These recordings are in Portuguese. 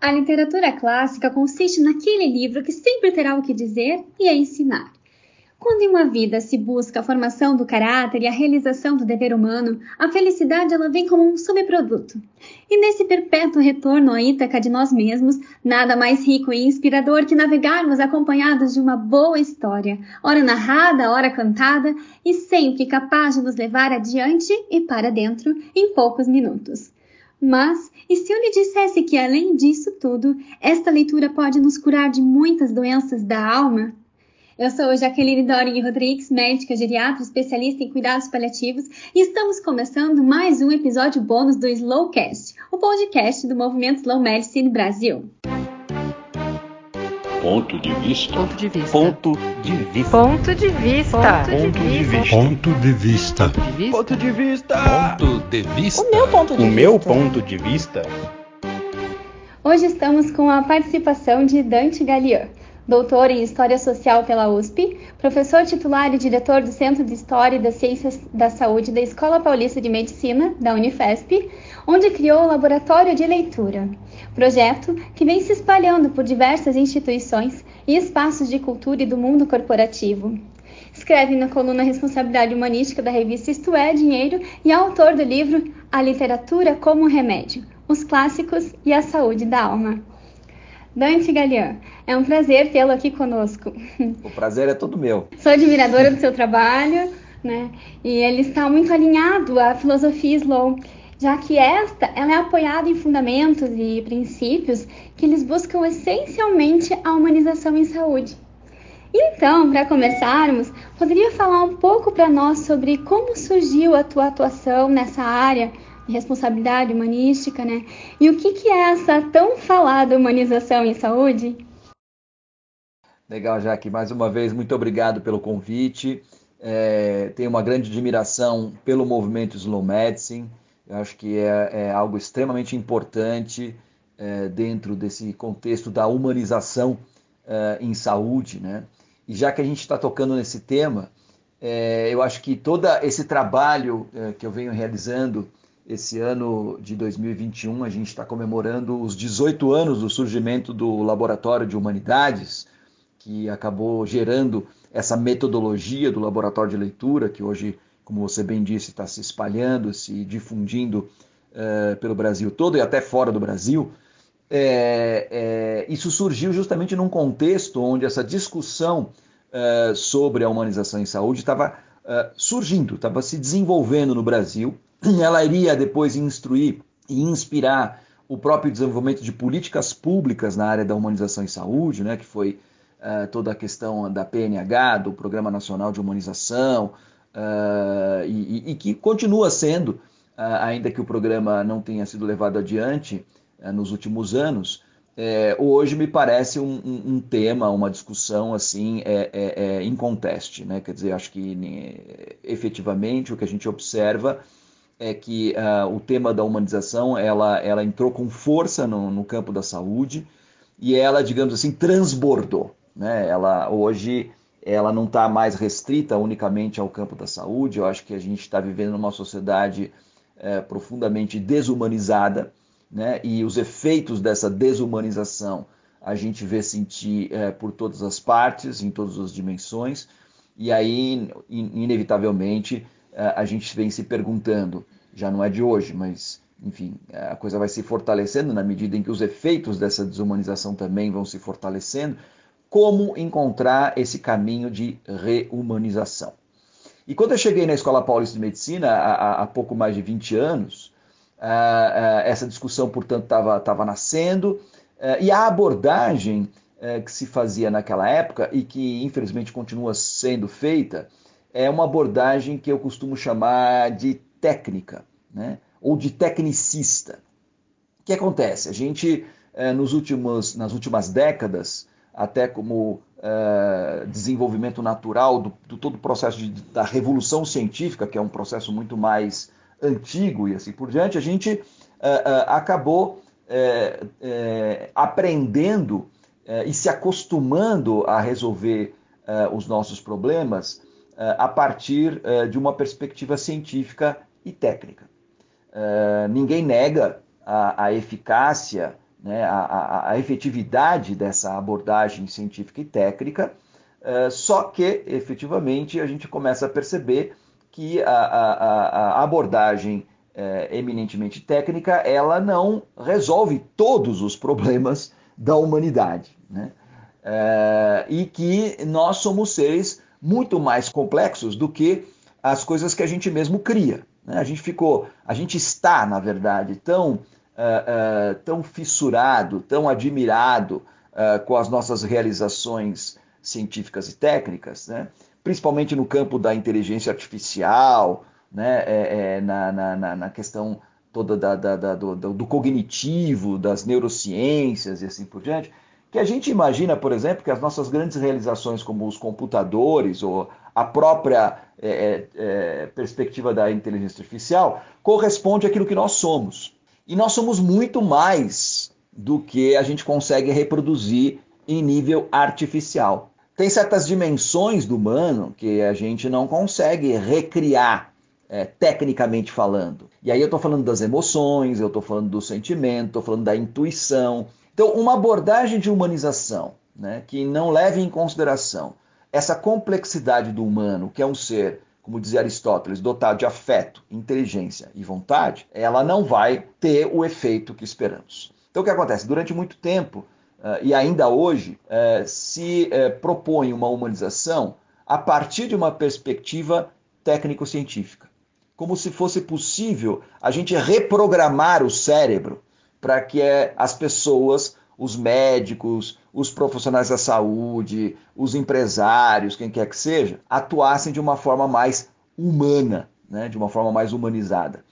A literatura clássica consiste naquele livro que sempre terá o que dizer e a ensinar. Quando em uma vida se busca a formação do caráter e a realização do dever humano, a felicidade ela vem como um subproduto. E nesse perpétuo retorno à Ítaca de nós mesmos, nada mais rico e inspirador que navegarmos acompanhados de uma boa história, ora narrada, ora cantada, e sempre capaz de nos levar adiante e para dentro em poucos minutos. Mas, e se eu lhe dissesse que, além disso tudo, esta leitura pode nos curar de muitas doenças da alma? Eu sou Jaqueline Doring Rodrigues, médica geriatra especialista em cuidados paliativos, e estamos começando mais um episódio bônus do Slowcast, o podcast do movimento Slow Medicine Brasil. Ponto de vista. Ponto de vista. Ponto de vista. Ponto de vista. Ponto de vista. Ponto de vista. Ponto de vista. Ponto de vista. O meu ponto de O vista. meu ponto de vista. Hoje estamos com a participação de Dante Gallian, doutor em História Social pela USP, professor titular e diretor do Centro de História e das Ciências da Saúde da Escola Paulista de Medicina, da Unifesp, onde criou o Laboratório de Leitura, projeto que vem se espalhando por diversas instituições e espaços de cultura e do mundo corporativo. Escreve na coluna Responsabilidade Humanística da revista Isto é Dinheiro e é autor do livro A Literatura como Remédio, os Clássicos e a Saúde da Alma. Dante Galian, é um prazer tê-lo aqui conosco. O prazer é todo meu. Sou admiradora do seu trabalho, né? E ele está muito alinhado à filosofia slow, já que esta ela é apoiada em fundamentos e princípios que eles buscam essencialmente a humanização em saúde. Então, para começarmos, poderia falar um pouco para nós sobre como surgiu a tua atuação nessa área responsabilidade humanística, né? E o que, que é essa tão falada humanização em saúde? Legal, Jaque. Mais uma vez, muito obrigado pelo convite. É, tenho uma grande admiração pelo movimento Slow Medicine. Eu acho que é, é algo extremamente importante é, dentro desse contexto da humanização é, em saúde, né? E já que a gente está tocando nesse tema, é, eu acho que todo esse trabalho é, que eu venho realizando esse ano de 2021, a gente está comemorando os 18 anos do surgimento do Laboratório de Humanidades, que acabou gerando essa metodologia do laboratório de leitura, que hoje, como você bem disse, está se espalhando, se difundindo uh, pelo Brasil todo e até fora do Brasil. É, é, isso surgiu justamente num contexto onde essa discussão uh, sobre a humanização em saúde estava uh, surgindo, estava se desenvolvendo no Brasil. Ela iria depois instruir e inspirar o próprio desenvolvimento de políticas públicas na área da humanização em saúde, né, que foi Uh, toda a questão da PNH, do Programa Nacional de Humanização, uh, e, e, que continua sendo, uh, ainda que o programa não tenha sido levado adiante nos últimos anos, é, hoje me parece um, um, um, tema, uma discussão assim, é, é, é inconteste. Né? Quer dizer, acho que né, efetivamente o que a gente observa é que o tema da humanização ela, ela entrou com força no, no campo da saúde e ela, digamos assim, transbordou. Né? Ela hoje ela não está mais restrita unicamente ao campo da saúde. Eu acho que a gente está vivendo numa sociedade é, profundamente desumanizada, né? E os efeitos dessa desumanização a gente vê sentir é, por todas as partes, em todas as dimensões. E aí, inevitavelmente, é, a gente vem se perguntando, já não é de hoje, mas enfim, a coisa vai se fortalecendo na medida em que os efeitos dessa desumanização também vão se fortalecendo como encontrar esse caminho de reumanização. E quando eu cheguei na Escola Paulista de Medicina, há, há pouco mais de 20 anos, essa discussão, portanto, estava nascendo, uh, e a abordagem que se fazia naquela época, e que infelizmente continua sendo feita, é uma abordagem que eu costumo chamar de técnica, né? ou de tecnicista. O que acontece? A gente, nos últimos, nas últimas décadas, até como uh, desenvolvimento natural do, do, todo o processo de, da revolução científica, que é um processo muito mais antigo e assim por diante, a gente uh, acabou aprendendo e se acostumando a resolver os nossos problemas a partir de uma perspectiva científica e técnica. ninguém nega a, a eficácia né, a, a, efetividade dessa abordagem científica e técnica, uh, só que efetivamente a gente começa a perceber que a, abordagem eminentemente técnica ela não resolve todos os problemas da humanidade. Né? E que nós somos seres muito mais complexos do que as coisas que a gente mesmo cria. Né? A gente ficou, a gente está, na verdade, tão, uh, uh, tão fissurado, tão admirado uh, com as nossas realizações científicas e técnicas, né? principalmente no campo da inteligência artificial, né? É, é, na, na, na, questão toda da, da, da, do, do cognitivo, das neurociências e assim por diante, que a gente imagina, por exemplo, que as nossas grandes realizações, como os computadores ou a própria é, é, é, perspectiva da inteligência artificial, corresponde àquilo que nós somos. E nós somos muito mais do que a gente consegue reproduzir em nível artificial. Tem certas dimensões do humano que a gente não consegue recriar é, tecnicamente falando. E aí eu estou falando das emoções, eu estou falando do sentimento, estou falando da intuição, então, uma abordagem de humanização né, que não leve em consideração essa complexidade do humano, que é um ser, como dizia Aristóteles, dotado de afeto, inteligência e vontade, ela não vai ter o efeito que esperamos. Então, o que acontece? Durante muito tempo, uh, e ainda hoje, uh, se uh, propõe uma humanização a partir de uma perspectiva técnico-científica. Como se fosse possível a gente reprogramar o cérebro para que é, as pessoas, os médicos, os profissionais da saúde, os empresários, quem quer que seja, atuassem de uma forma mais humana, né, de uma forma mais humanizada.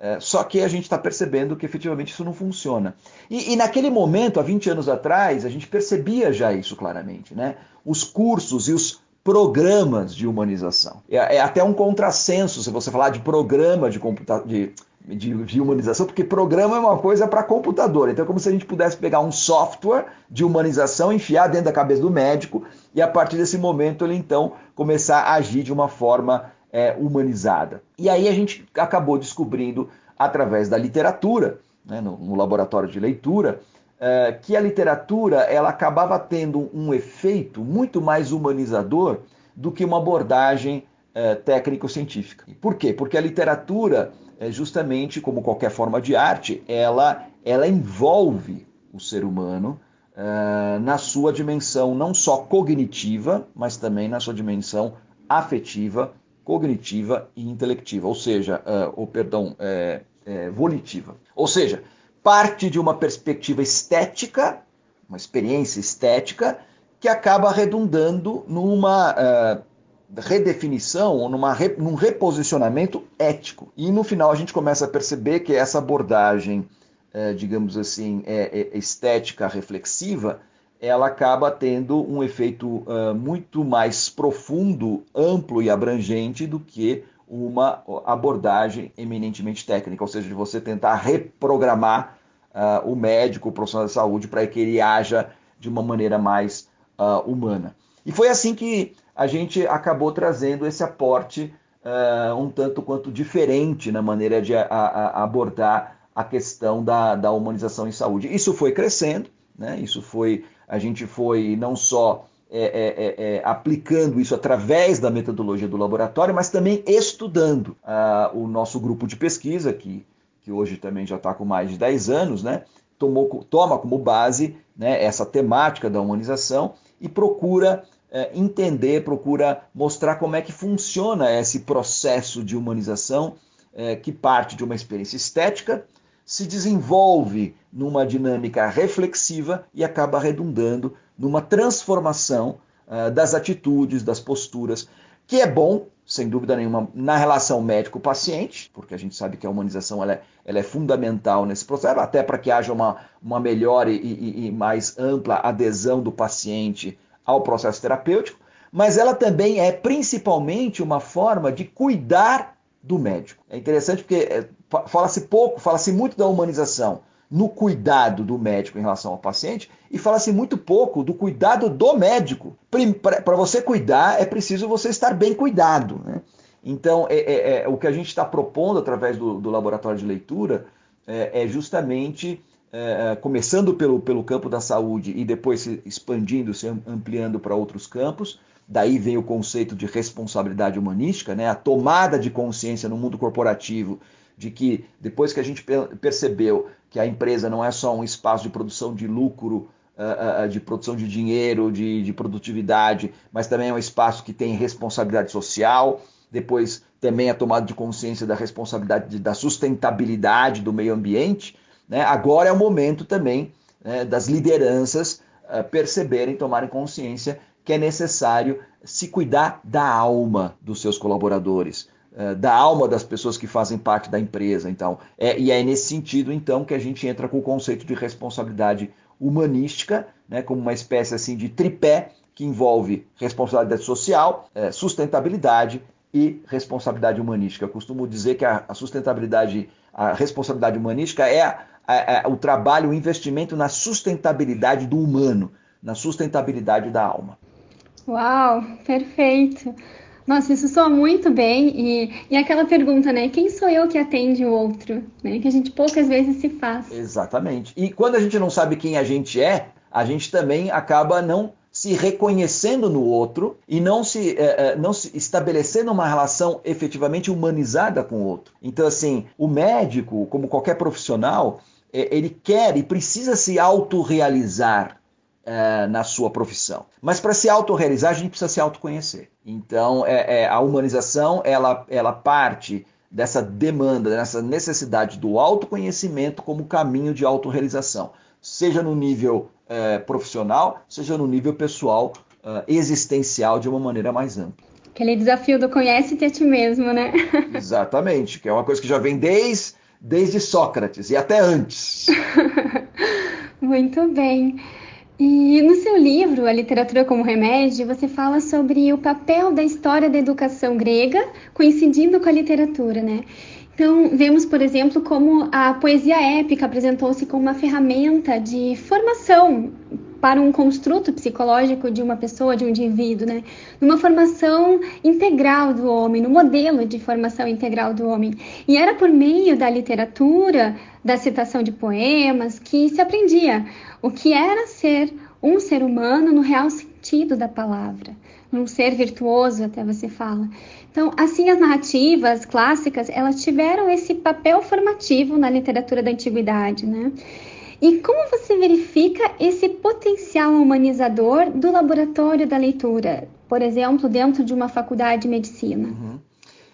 É, só que a gente está percebendo que efetivamente isso não funciona. E, e, naquele momento, há 20 anos atrás, a gente percebia já isso claramente. Né? Os cursos e os programas de humanização. É, é até um contrassenso se você falar de programa de, computa de de, de, humanização, porque programa é uma coisa para computador. Então é como se a gente pudesse pegar um software de humanização, enfiar dentro da cabeça do médico e a partir desse momento ele então começar a agir de uma forma é, humanizada. E aí a gente acabou descobrindo através da literatura, né, no, no, laboratório de leitura, é, que a literatura ela acabava tendo um efeito muito mais humanizador do que uma abordagem é, técnico-científica. Por quê? Porque a literatura justamente como qualquer forma de arte, ela, ela envolve o ser humano uh, na sua dimensão não só cognitiva, mas também na sua dimensão afetiva, cognitiva e intelectiva, ou seja, uh, ou perdão, é, é, volitiva. Ou seja, parte de uma perspectiva estética, uma experiência estética, que acaba redundando numa uh, redefinição ou numa, num reposicionamento ético. E no final a gente começa a perceber que essa abordagem, é, digamos assim, é, é estética reflexiva, ela acaba tendo um efeito uh, muito mais profundo, amplo e abrangente do que uma abordagem eminentemente técnica, ou seja, de você tentar reprogramar uh, o médico, o profissional da saúde, para que ele haja de uma maneira mais uh, humana. E foi assim que a gente acabou trazendo esse aporte uh, um tanto quanto diferente na maneira de a, a, abordar a questão da, da, humanização em saúde. Isso foi crescendo, né? Isso foi, a gente foi não só é, é, é, aplicando isso através da metodologia do laboratório, mas também estudando. Uh, o nosso grupo de pesquisa, que, que hoje também já está com mais de 10 anos, né? Tomou, toma como base né, essa temática da humanização e procura entender, procura mostrar como é que funciona esse processo de humanização é, que parte de uma experiência estética, se desenvolve numa dinâmica reflexiva e acaba redundando numa transformação uh, das atitudes, das posturas, que é bom, sem dúvida nenhuma, na relação médico-paciente, porque a gente sabe que a humanização ela é, ela é fundamental nesse processo, até para que haja uma, uma melhor e, e, e mais ampla adesão do paciente ao processo terapêutico, mas ela também é principalmente uma forma de cuidar do médico. É interessante porque é, fala-se pouco, fala-se muito da humanização no cuidado do médico em relação ao paciente e fala-se muito pouco do cuidado do médico. Para você cuidar, é preciso você estar bem cuidado. Né? Então, é, é, é, o que a gente está propondo através do, do laboratório de leitura é, é justamente é, começando pelo, pelo campo da saúde e depois se expandindo, se ampliando para outros campos. Daí vem o conceito de responsabilidade humanística, né? a tomada de consciência no mundo corporativo de que depois que a gente percebeu que a empresa não é só um espaço de produção de lucro, de produção de dinheiro, de, de produtividade, mas também é um espaço que tem responsabilidade social, depois também a tomada de consciência da responsabilidade da sustentabilidade do meio ambiente. Né? Agora é o momento também né, das lideranças uh, perceberem, tomarem consciência que é necessário se cuidar da alma dos seus colaboradores, uh, da alma das pessoas que fazem parte da empresa. Então, é, e é nesse sentido então que a gente entra com o conceito de responsabilidade humanística, né, como uma espécie assim de tripé que envolve responsabilidade social, eh, sustentabilidade e responsabilidade humanística. Eu costumo dizer que a, sustentabilidade, a responsabilidade humanística é a, a, o trabalho, o investimento na sustentabilidade do humano, na sustentabilidade da alma. Uau, perfeito. Nossa, isso soa muito bem. E, e aquela pergunta, né? Quem sou eu que atende o outro? Né? Que a gente poucas vezes se faz. Exatamente. E quando a gente não sabe quem a gente é, a gente também acaba não se reconhecendo no outro e não se, é, não se estabelecendo uma relação efetivamente humanizada com o outro. Então, assim, o médico, como qualquer profissional, é, ele quer e precisa se autorrealizar é, na sua profissão. Mas para se autorrealizar, a gente precisa se autoconhecer. Então, é, é, a humanização, ela, ela parte dessa demanda, dessa necessidade do autoconhecimento como caminho de autorrealização, seja no nível é, profissional, seja no nível pessoal, uh, existencial de uma maneira mais ampla. Aquele desafio do conhece-te a ti mesmo, né? Exatamente, que é uma coisa que já vem desde, desde Sócrates e até antes. Muito bem. E no seu livro, A Literatura como Remédio, você fala sobre o papel da história da educação grega coincidindo com a literatura, né? Então, vemos, por exemplo, como a poesia épica apresentou-se como uma ferramenta de formação para um construto psicológico de uma pessoa, de um indivíduo, né? Numa formação integral do homem, no modelo de formação integral do homem. E era por meio da literatura, da citação de poemas, que se aprendia o que era ser um ser humano no real sentido da palavra, um ser virtuoso, até você fala. Então, assim, as narrativas clássicas, elas tiveram esse papel formativo na literatura da antiguidade, né? E como você verifica esse potencial humanizador do laboratório da leitura, por exemplo, dentro de uma faculdade de medicina? Uhum.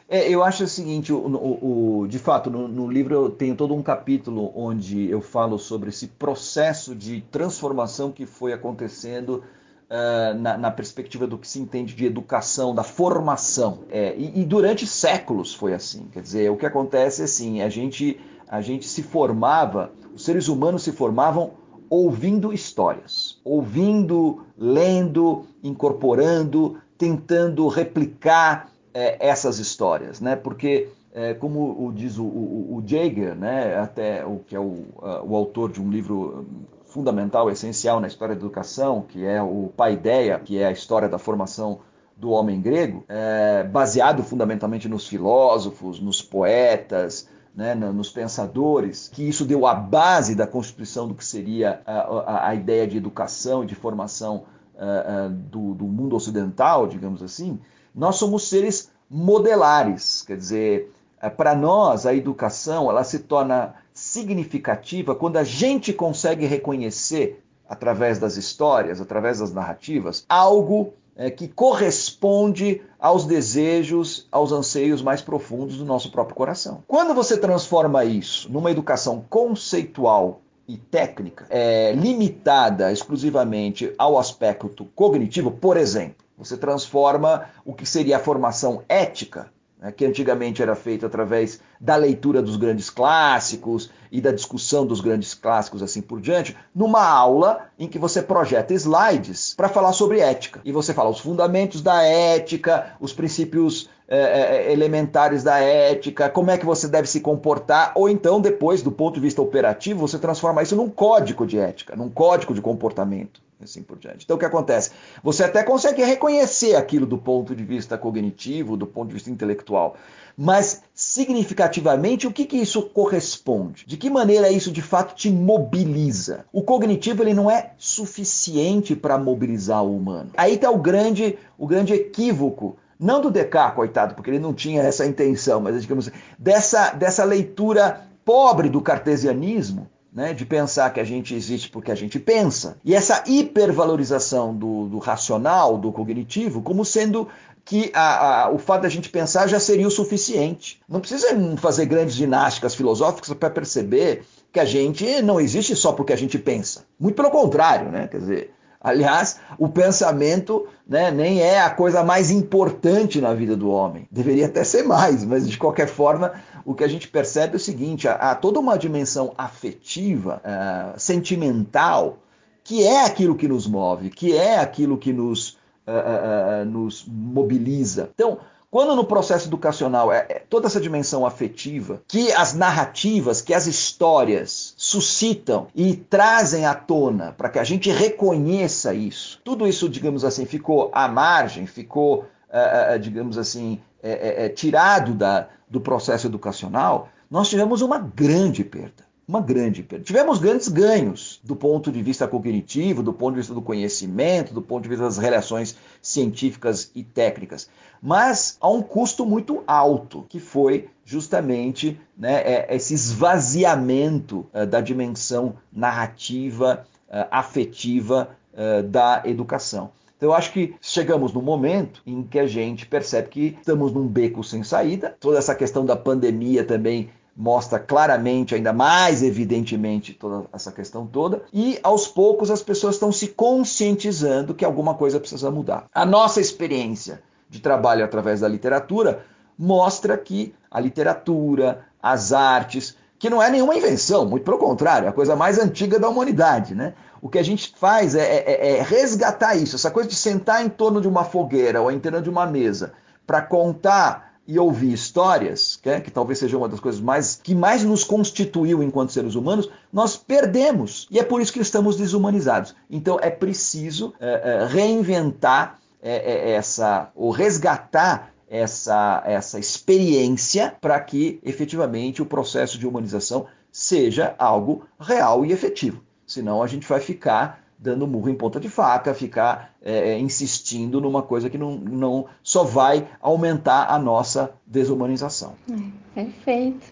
É, eu acho o seguinte, o, o, o de fato, no, no, livro eu tenho todo um capítulo onde eu falo sobre esse processo de transformação que foi acontecendo uh, na, na, perspectiva do que se entende de educação, da formação. É, e, e, durante séculos foi assim. Quer dizer, o que acontece é assim, a gente, a gente se formava, os seres humanos se formavam ouvindo histórias, ouvindo, lendo, incorporando, tentando replicar é, essas histórias, né? Porque é, como o, diz o, o, o, Jaeger, né, até o que é o, o autor de um livro fundamental, essencial na história da educação, que é o Paideia, que é a história da formação do homem grego, é, baseado fundamentalmente nos filósofos, nos poetas, né, nos pensadores, que isso deu a base da constituição do que seria a, a, a ideia de educação e de formação uh, uh, do, do mundo ocidental, digamos assim, nós somos seres modelares, quer dizer, é, para nós a educação ela se torna significativa quando a gente consegue reconhecer, através das histórias, através das narrativas, algo é, que corresponde aos desejos, aos anseios mais profundos do nosso próprio coração. Quando você transforma isso numa educação conceitual e técnica, é, limitada exclusivamente ao aspecto cognitivo, por exemplo, você transforma o que seria a formação ética né, que antigamente era feito através da leitura dos grandes clássicos e da discussão dos grandes clássicos assim por diante, numa aula em que você projeta slides para falar sobre ética. E você fala os fundamentos da ética, os princípios é, elementares da ética, como é que você deve se comportar, ou então, depois, do ponto de vista operativo, você transforma isso num código de ética, num código de comportamento assim por diante. Então o que acontece? Você até consegue reconhecer aquilo do ponto de vista cognitivo, do ponto de vista intelectual, mas significativamente o que, que isso corresponde? De que maneira isso de fato te mobiliza? O cognitivo ele não é suficiente para mobilizar o humano. Aí está o grande, o grande equívoco não do Descartes, coitado, porque ele não tinha essa intenção, mas digamos dessa, dessa leitura pobre do cartesianismo, né, de pensar que a gente existe porque a gente pensa. E essa hipervalorização do, do racional, do cognitivo, como sendo que a, a, o fato da gente pensar já seria o suficiente. Não precisa fazer grandes ginásticas filosóficas para perceber que a gente não existe só porque a gente pensa. Muito pelo contrário, né? Quer dizer, Aliás, o pensamento né, nem é a coisa mais importante na vida do homem. Deveria até ser mais, mas de qualquer forma, o que a gente percebe é o seguinte: há, toda uma dimensão afetiva, uh, sentimental, que é aquilo que nos move, que é aquilo que nos, uh, uh, nos mobiliza. Então, quando no processo educacional é, é, toda essa dimensão afetiva, que as narrativas, que as histórias suscitam e trazem à tona para que a gente reconheça isso, tudo isso, digamos assim, ficou à margem, ficou, uh, uh, digamos assim, é, é, tirado da, do processo educacional, nós tivemos uma grande perda uma grande perda. Tivemos grandes ganhos do ponto de vista cognitivo, do ponto de vista do conhecimento, do ponto de vista das relações científicas e técnicas, mas a um custo muito alto, que foi justamente né, é, esse esvaziamento uh, da dimensão narrativa, uh, afetiva uh, da educação. Então eu acho que chegamos no momento em que a gente percebe que estamos num beco sem saída. Toda essa questão da pandemia também mostra claramente, ainda mais evidentemente, toda essa questão toda. E aos poucos as pessoas estão se conscientizando que alguma coisa precisa mudar. A nossa experiência de trabalho através da literatura mostra que a literatura, as artes, que não é nenhuma invenção, muito pelo contrário, é a coisa mais antiga da humanidade, né? O que a gente faz é, é, é resgatar isso, essa coisa de sentar em torno de uma fogueira ou em torno de uma mesa para contar e ouvir histórias, que, é, que, talvez seja uma das coisas mais que mais nos constituiu enquanto seres humanos, nós perdemos. E é por isso que estamos desumanizados. Então é preciso é, é, reinventar é, é, essa, ou resgatar essa, essa experiência para que efetivamente o processo de humanização seja algo real e efetivo. Senão a gente vai ficar dando murro em ponta de faca, ficar é, é, insistindo numa coisa que não, não só vai aumentar a nossa desumanização. É, perfeito.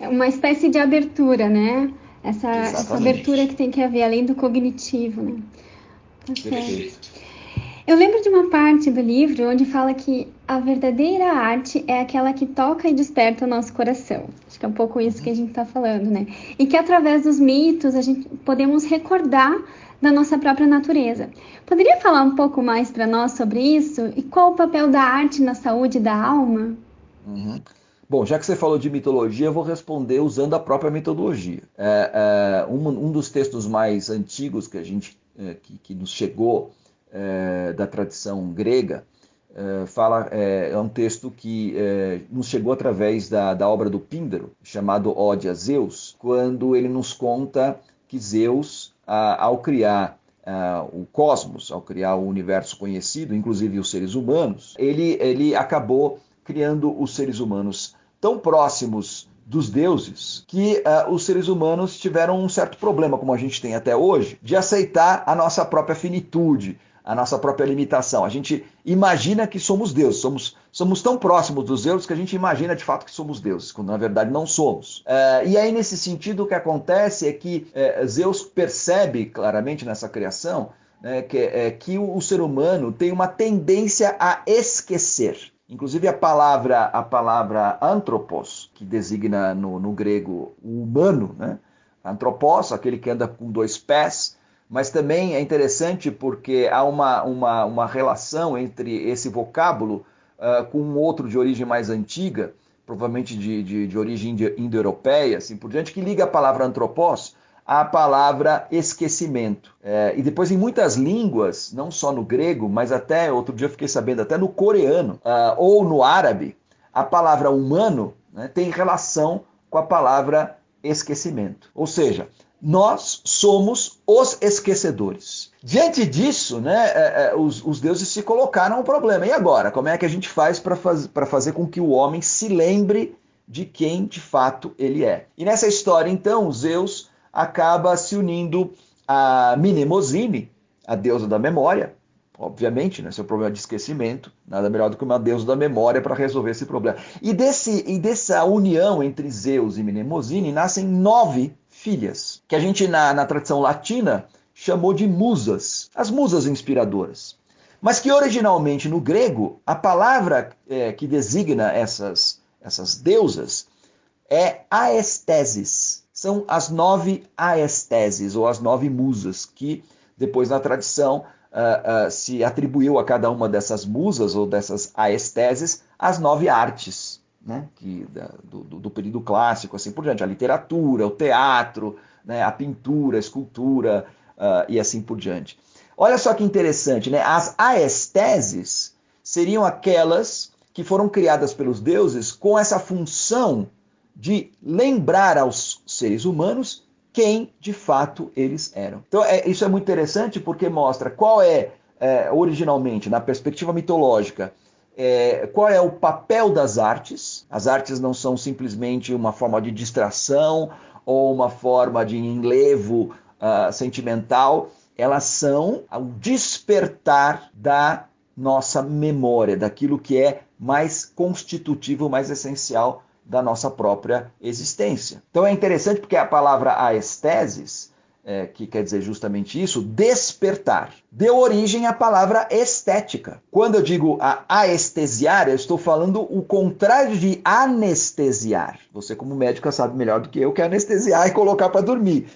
É uma espécie de abertura, né? Essa, essa, abertura que tem que haver além do cognitivo, né? Tá Perfeito. Eu lembro de uma parte do livro onde fala que a verdadeira arte é aquela que toca e desperta o nosso coração. Acho que é um pouco isso que a gente está falando, né? E que através dos mitos a gente podemos recordar da nossa própria natureza. Poderia falar um pouco mais para nós sobre isso e qual o papel da arte na saúde da alma? Uhum. Bom, já que você falou de mitologia, eu vou responder usando a própria mitologia. É, é, um, um, dos textos mais antigos que a gente é, que, que, nos chegou é, da tradição grega é, fala é, é, um texto que nos chegou através da, da obra do Píndaro, chamado Ode a Zeus, quando ele nos conta que Zeus ao criar o cosmos, ao criar o universo conhecido, inclusive os seres humanos, ele, ele acabou criando os seres humanos tão próximos dos deuses que uh, os seres humanos tiveram um certo problema, como a gente tem até hoje, de aceitar a nossa própria finitude, a nossa própria limitação. A gente imagina que somos deuses, somos, somos tão próximos dos deuses que a gente imagina de fato que somos deuses, quando na verdade não somos. É, e aí, nesse sentido, o que acontece é que é, Zeus percebe claramente nessa criação né, que, é, que o, o ser humano tem uma tendência a esquecer. Inclusive a palavra, a palavra antropos, que designa no, no grego o humano, né? antropos, aquele que anda com dois pés, mas também é interessante porque há uma, uma, uma relação entre esse vocábulo uh, com um outro de origem mais antiga, provavelmente de, de, de origem indo-europeia, assim por diante, que liga a palavra antropós à palavra esquecimento. É, e depois em muitas línguas, não só no grego, mas até outro dia eu fiquei sabendo, até no coreano uh, ou no árabe, a palavra humano né, tem relação com a palavra esquecimento. Ou seja, nós somos os esquecedores. Diante disso, né, é, é, os, os, deuses se colocaram um problema. E agora? Como é que a gente faz para faz, fazer com que o homem se lembre de quem de fato ele é? E nessa história, então, Zeus acaba se unindo a Minemosine, a deusa da memória, obviamente, né, seu problema de esquecimento, nada melhor do que uma deusa da memória para resolver esse problema. E, desse, e dessa união entre Zeus e Minemosine nascem nove filhas, que a gente na, na tradição latina chamou de musas, as musas inspiradoras. Mas que originalmente no grego, a palavra é, que designa essas, essas deusas é aesteses. São as nove aesteses, ou as nove musas, que depois na tradição uh, uh, se atribuiu a cada uma dessas musas ou dessas aesteses as nove artes, né? que, da, do, do, período clássico, assim por diante, a literatura, o teatro, né? a pintura, a escultura, uh, e assim por diante. Olha só que interessante, né? As aesteses seriam aquelas que foram criadas pelos deuses com essa função de lembrar aos seres humanos quem de fato eles eram. Então, é, isso é muito interessante porque mostra qual é, é originalmente, na perspectiva mitológica, é, qual é o papel das artes. As artes não são simplesmente uma forma de distração ou uma forma de enlevo uh, sentimental, elas são o despertar da nossa memória, daquilo que é mais constitutivo, mais essencial da nossa própria existência. Então é interessante porque a palavra aesteses é, que quer dizer justamente isso, despertar. Deu origem à palavra estética. Quando eu digo a aestesiar, eu estou falando o contrário de anestesiar. Você, como médico, sabe melhor do que eu que é anestesiar e colocar para dormir.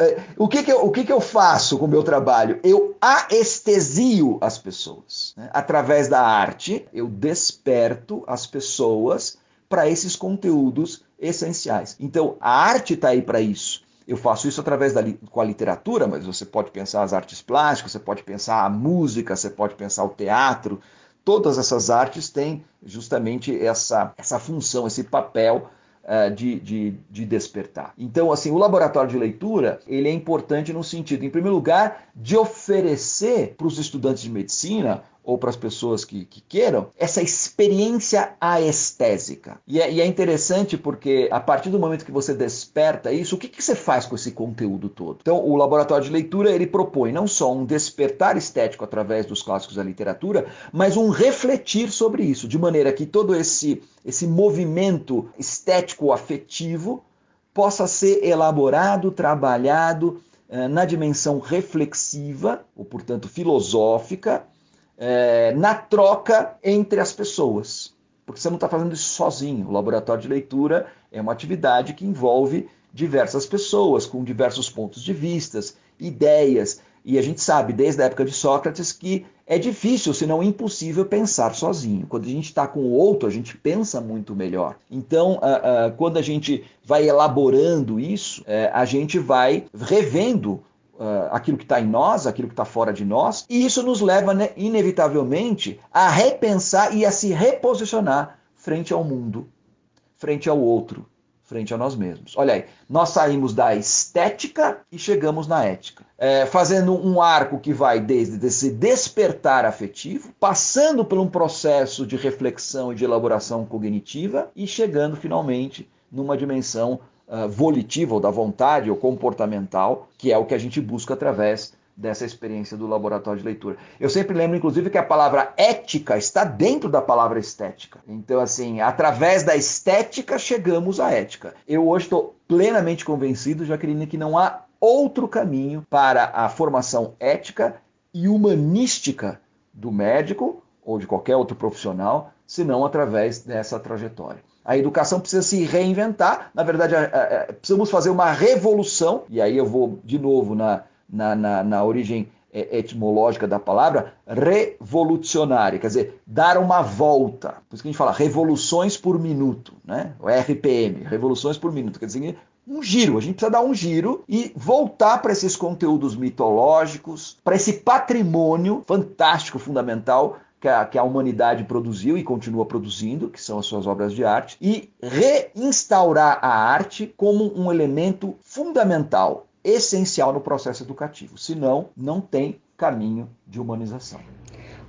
É, o que, que, eu, o que, que eu faço com o meu trabalho? Eu anestesio as pessoas. Né? Através da arte, eu desperto as pessoas para esses conteúdos essenciais. Então, a arte está aí para isso. Eu faço isso através da com a literatura, mas você pode pensar as artes plásticas, você pode pensar a música, você pode pensar o teatro. Todas essas artes têm justamente essa, essa função, esse papel uh, de, de, de, despertar. Então, assim, o laboratório de leitura ele é importante no sentido, em primeiro lugar, de oferecer para os estudantes de medicina ou para as pessoas que, que, queiram, essa experiência aestésica. E é, e é, interessante porque a partir do momento que você desperta isso, o que, que você faz com esse conteúdo todo? Então, o laboratório de leitura ele propõe não só um despertar estético através dos clássicos da literatura, mas um refletir sobre isso, de maneira que todo esse, esse movimento estético afetivo possa ser elaborado, trabalhado eh, na dimensão reflexiva, ou portanto filosófica, é, na troca entre as pessoas. Porque você não está fazendo isso sozinho. O laboratório de leitura é uma atividade que envolve diversas pessoas, com diversos pontos de vistas, ideias. E a gente sabe, desde a época de Sócrates, que é difícil, se não impossível, pensar sozinho. Quando a gente está com o outro, a gente pensa muito melhor. Então, uh, uh, quando a gente vai elaborando isso, uh, a gente vai revendo uh, aquilo que está em nós, aquilo que está fora de nós, e isso nos leva, né, inevitavelmente, a repensar e a se reposicionar frente ao mundo, frente ao outro, frente a nós mesmos. Olha aí, nós saímos da estética e chegamos na ética, é, fazendo um arco que vai desde esse despertar afetivo, passando por um processo de reflexão e de elaboração cognitiva e chegando finalmente numa dimensão uh, volitiva ou da vontade ou comportamental, que é o que a gente busca através dessa experiência do laboratório de leitura. Eu sempre lembro, inclusive, que a palavra ética está dentro da palavra estética. Então, assim, através da estética chegamos à ética. Eu hoje estou plenamente convencido, Jaqueline, que não há outro caminho para a formação ética e humanística do médico ou de qualquer outro profissional, senão através dessa trajetória. A educação precisa se reinventar. Na verdade, precisamos fazer uma revolução, e aí eu vou de novo na, na, na, na origem é, etimológica da palavra, revolucionária, quer dizer, dar uma volta. Por isso que a gente fala revoluções por minuto, né? o RPM, revoluções por minuto, quer dizer, um giro. A gente precisa dar um giro e voltar para esses conteúdos mitológicos, para esse patrimônio fantástico, fundamental que a, que a, humanidade produziu e continua produzindo, que são as suas obras de arte, e reinstaurar a arte como um elemento fundamental, essencial no processo educativo. Senão, não tem caminho de humanização.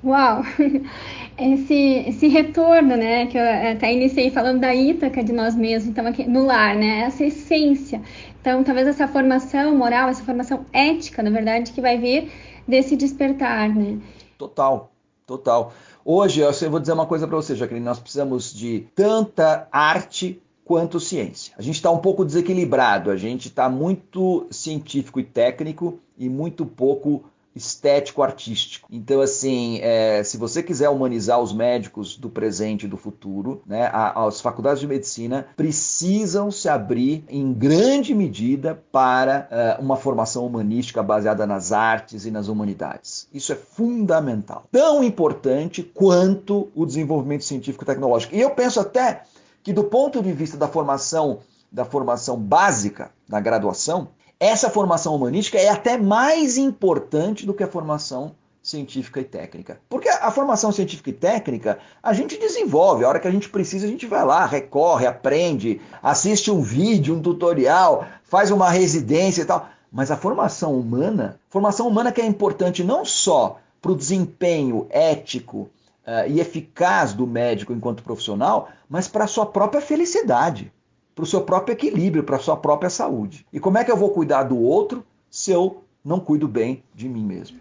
Uau! Esse, esse retorno, né, que eu até iniciei falando da Ítaca de nós mesmos, então aqui no lar, né, essa essência. Então, talvez essa formação moral, essa formação ética, na verdade, que vai vir desse despertar, né? Total, total. Hoje, eu vou dizer uma coisa para você, Jaqueline, nós precisamos de tanta arte quanto ciência. A gente está um pouco desequilibrado, a gente está muito científico e técnico e muito pouco estético artístico. Então, assim, é, se você quiser humanizar os médicos do presente e do futuro, né, as faculdades de medicina precisam se abrir em grande medida para uh, uma formação humanística baseada nas artes e nas humanidades. Isso é fundamental. Tão importante quanto o desenvolvimento científico e tecnológico. E eu penso até que do ponto de vista da formação da formação básica da graduação, essa formação humanística é até mais importante do que a formação científica e técnica. Porque a formação científica e técnica a gente desenvolve, a hora que a gente precisa a gente vai lá, recorre, aprende, assiste um vídeo, um tutorial, faz uma residência e tal. Mas a formação humana, formação humana que é importante não só para o desempenho ético uh, e eficaz do médico enquanto profissional, mas para a sua própria felicidade para o seu próprio equilíbrio, para a sua própria saúde. E como é que eu vou cuidar do outro se eu não cuido bem de mim mesmo?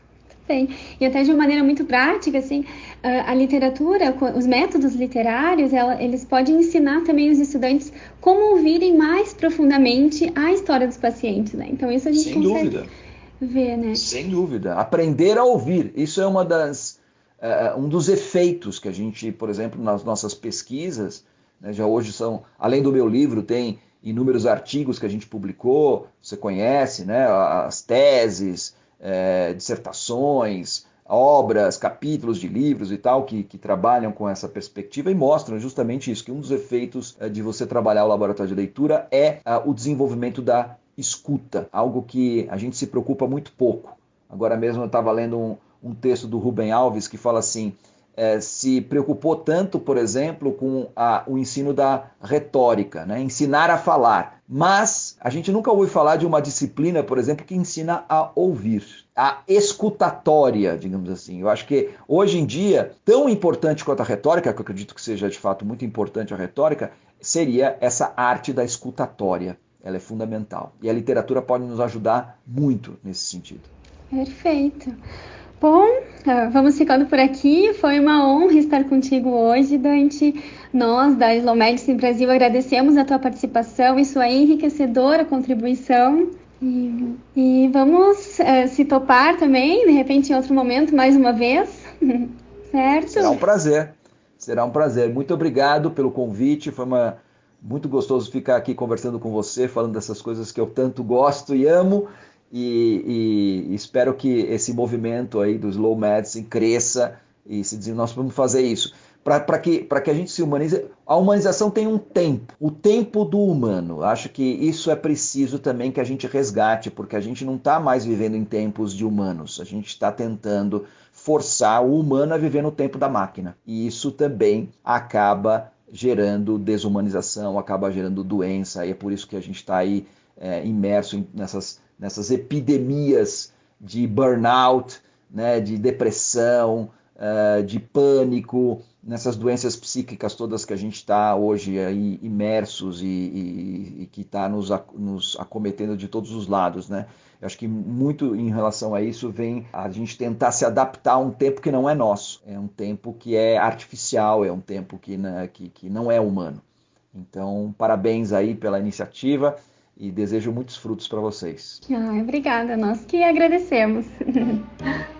Bem, e até de uma maneira muito prática, assim, a literatura, os métodos literários, eles podem ensinar também os estudantes como ouvirem mais profundamente a história dos pacientes, né? Então isso a gente Sem consegue dúvida. ver, né? Sem dúvida. Aprender a ouvir. Isso é uma das, uh, um dos efeitos que a gente, por exemplo, nas nossas pesquisas, né? Já hoje são, além do meu livro, tem inúmeros artigos que a gente publicou, você conhece, né? as teses, é, dissertações, obras, capítulos de livros e tal que, que, trabalham com essa perspectiva e mostram justamente isso, que um dos efeitos é, de você trabalhar o laboratório de leitura é a, o desenvolvimento da escuta, algo que a gente se preocupa muito pouco. Agora mesmo eu estava lendo um, um texto do Rubem Alves que fala assim, é, se preocupou tanto, por exemplo, com a, o ensino da retórica, né? ensinar a falar. Mas a gente nunca ouviu falar de uma disciplina, por exemplo, que ensina a ouvir, a escutatória, digamos assim. Eu acho que hoje em dia, tão importante quanto a retórica, que eu acredito que seja de fato muito importante a retórica, seria essa arte da escutatória. Ela é fundamental. E a literatura pode nos ajudar muito nesse sentido. Perfeito. Bom, vamos ficando por aqui. Foi uma honra estar contigo hoje, Dante. Nós, da Slow Medicine Brasil, agradecemos a tua participação e sua enriquecedora contribuição. E, e vamos uh, se topar também, de repente, em outro momento, mais uma vez. certo? Será um prazer. Será um prazer. Muito obrigado pelo convite. Foi uma, muito gostoso ficar aqui conversando com você, falando dessas coisas que eu tanto gosto e amo. E, e, espero que esse movimento aí do slow medicine cresça e se diz, nós vamos fazer isso. Para que, que a gente se humanize, a humanização tem um tempo, o tempo do humano. Acho que isso é preciso também que a gente resgate, porque a gente não está mais vivendo em tempos de humanos, a gente está tentando forçar o humano a viver no tempo da máquina. E isso também acaba gerando desumanização, acaba gerando doença, e é por isso que a gente está aí é, imerso nessas nessas epidemias de burnout, né, de depressão, uh, de pânico, nessas doenças psíquicas todas que a gente está hoje aí imersos e, e, e que está nos, nos, acometendo de todos os lados, né? Eu acho que muito em relação a isso vem a gente tentar se adaptar a um tempo que não é nosso, é um tempo que é artificial, é um tempo que, né, que, que não é humano. Então, parabéns aí pela iniciativa e desejo muitos frutos para vocês. Ah, obrigada, nós que agradecemos.